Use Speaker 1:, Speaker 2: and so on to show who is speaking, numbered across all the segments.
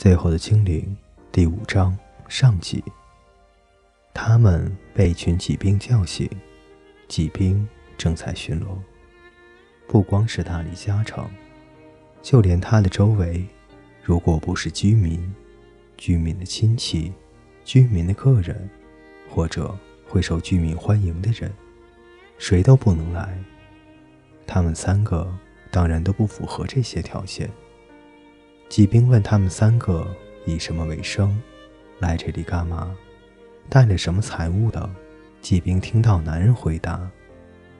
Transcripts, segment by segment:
Speaker 1: 最后的精灵，第五章上集。他们被一群骑兵叫醒，骑兵正在巡逻。不光是大理加城，就连它的周围，如果不是居民、居民的亲戚、居民的客人，或者会受居民欢迎的人，谁都不能来。他们三个当然都不符合这些条件。骑兵问他们三个以什么为生，来这里干嘛，带了什么财物的。骑兵听到男人回答：“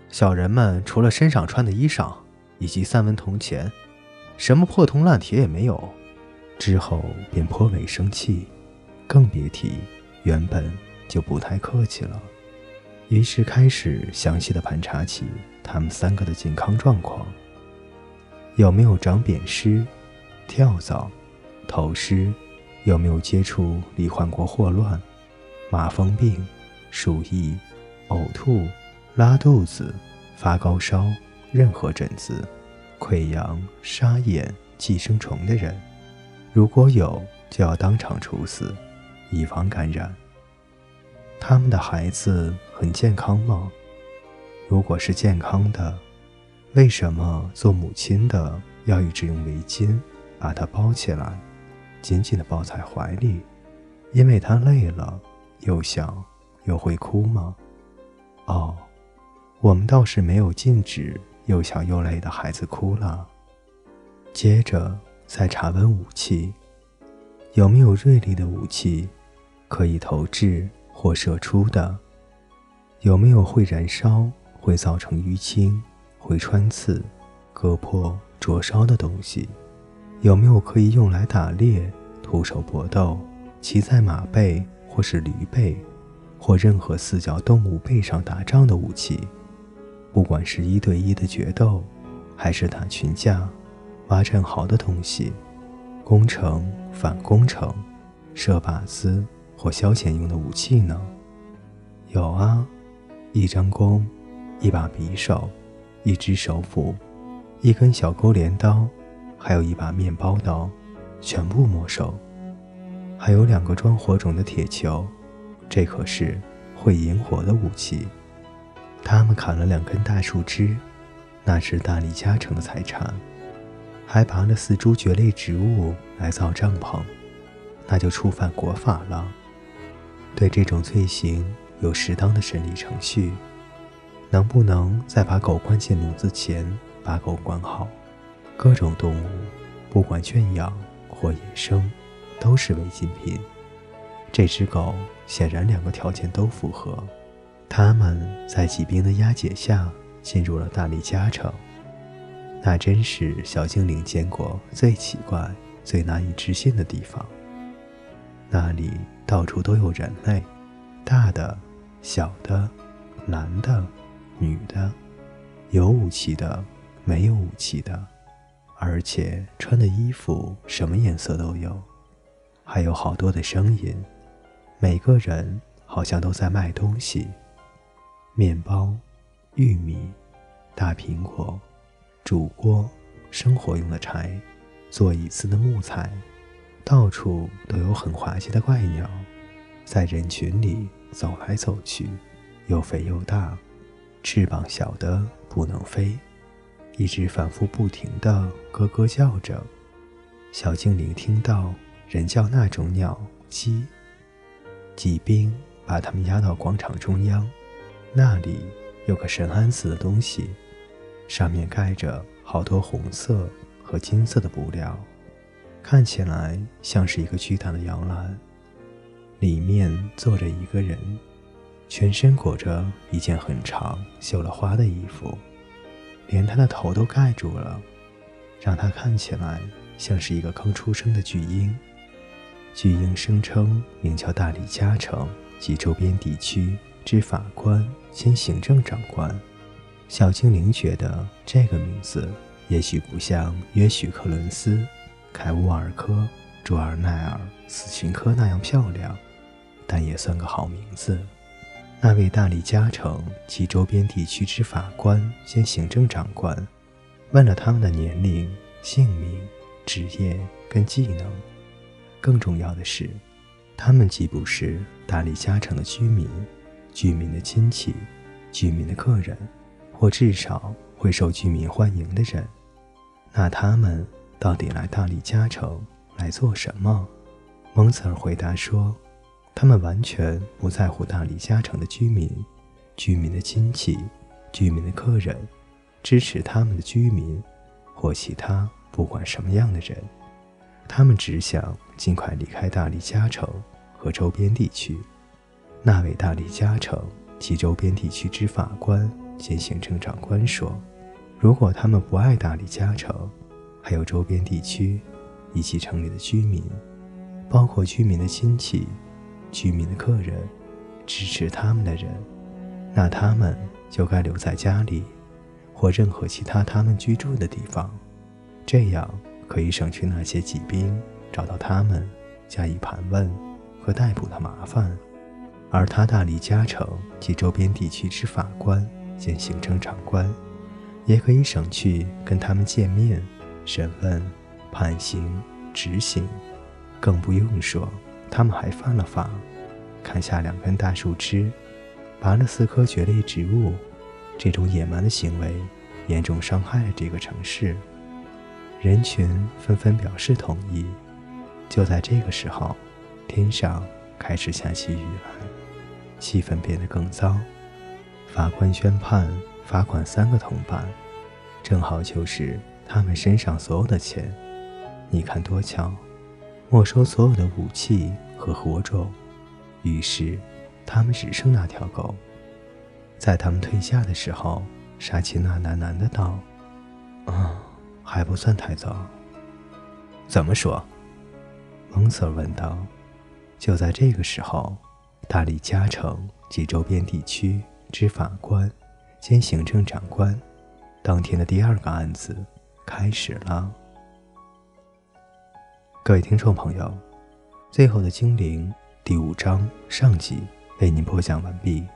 Speaker 1: 小人们除了身上穿的衣裳以及三文铜钱，什么破铜烂铁也没有。”之后便颇为生气，更别提原本就不太客气了。于是开始详细的盘查起。他们三个的健康状况有没有长扁虱、跳蚤、头虱？有没有接触罹患过霍乱、麻风病、鼠疫、呕吐、拉肚子、发高烧、任何疹子、溃疡、沙眼、寄生虫的人？如果有，就要当场处死，以防感染。他们的孩子很健康吗？如果是健康的，为什么做母亲的要一直用围巾把它包起来，紧紧地抱在怀里？因为他累了，又想又会哭吗？哦，我们倒是没有禁止又小又累的孩子哭了。接着再查问武器，有没有锐利的武器，可以投掷或射出的？有没有会燃烧？会造成淤青、会穿刺、割破、灼烧的东西，有没有可以用来打猎、徒手搏斗、骑在马背或是驴背，或任何四脚动物背上打仗的武器？不管是一对一的决斗，还是打群架、挖战壕的东西，攻城、反攻城、射靶子或消遣用的武器呢？有啊，一张弓。一把匕首，一只手斧，一根小钩镰刀，还有一把面包刀，全部没收。还有两个装火种的铁球，这可是会引火的武器。他们砍了两根大树枝，那是大力加成的财产。还拔了四株蕨类植物来造帐篷，那就触犯国法了。对这种罪行有适当的审理程序。能不能再把狗关进笼子前，把狗关好？各种动物，不管圈养或野生，都是违禁品。这只狗显然两个条件都符合。他们在骑兵的押解下进入了大力加城，那真是小精灵见过最奇怪、最难以置信的地方。那里到处都有人类，大的、小的、男的。女的，有武器的，没有武器的，而且穿的衣服什么颜色都有，还有好多的声音，每个人好像都在卖东西：面包、玉米、大苹果、煮锅、生活用的柴、做椅子的木材，到处都有很滑稽的怪鸟，在人群里走来走去，又肥又大。翅膀小的不能飞，一直反复不停地咯咯叫着。小精灵听到人叫那种鸟鸡。骑兵把他们押到广场中央，那里有个神安似的东西，上面盖着好多红色和金色的布料，看起来像是一个巨大的摇篮，里面坐着一个人。全身裹着一件很长、绣了花的衣服，连他的头都盖住了，让他看起来像是一个刚出生的巨婴。巨婴声称名叫大理加城及周边地区之法官兼行政长官。小精灵觉得这个名字也许不像约许克伦斯、凯乌尔科、卓尔奈尔、斯琴科那样漂亮，但也算个好名字。那位大理加城及周边地区之法官兼行政长官，问了他们的年龄、姓名、职业跟技能，更重要的是，他们既不是大理嘉城的居民、居民的亲戚、居民的客人，或至少会受居民欢迎的人，那他们到底来大理嘉城来做什么？蒙茨尔回答说：“他们完全不在乎大理嘉城的居民、居民的亲戚、居民的客人，支持他们的居民，或其他不管什么样的人。他们只想尽快离开大理嘉城和周边地区。”那位大理嘉城及周边地区之法官兼行政长官说：“如果他们不爱大理嘉城，还有周边地区以及城里的居民。”包括居民的亲戚、居民的客人、支持他们的人，那他们就该留在家里，或任何其他他们居住的地方，这样可以省去那些骑兵找到他们加以盘问和逮捕的麻烦，而他大理加城及周边地区之法官兼行政长官，也可以省去跟他们见面、审问、判刑、执行。更不用说，他们还犯了法，砍下两根大树枝，拔了四棵蕨类植物。这种野蛮的行为严重伤害了这个城市。人群纷纷表示同意。就在这个时候，天上开始下起雨来，气氛变得更糟。法官宣判罚款三个铜板，正好就是他们身上所有的钱。你看多巧！没收所有的武器和火种，于是他们只剩那条狗。在他们退下的时候，沙琪娜喃喃的道：“啊，还不算太早。”怎么说？蒙瑟问道。就在这个时候，大理嘉城及周边地区之法官兼行政长官，当天的第二个案子开始了。各位听众朋友，最后的精灵第五章上集为您播讲完毕，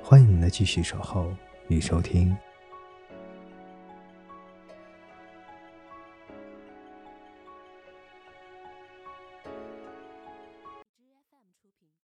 Speaker 1: 欢迎您的继续守候与收听。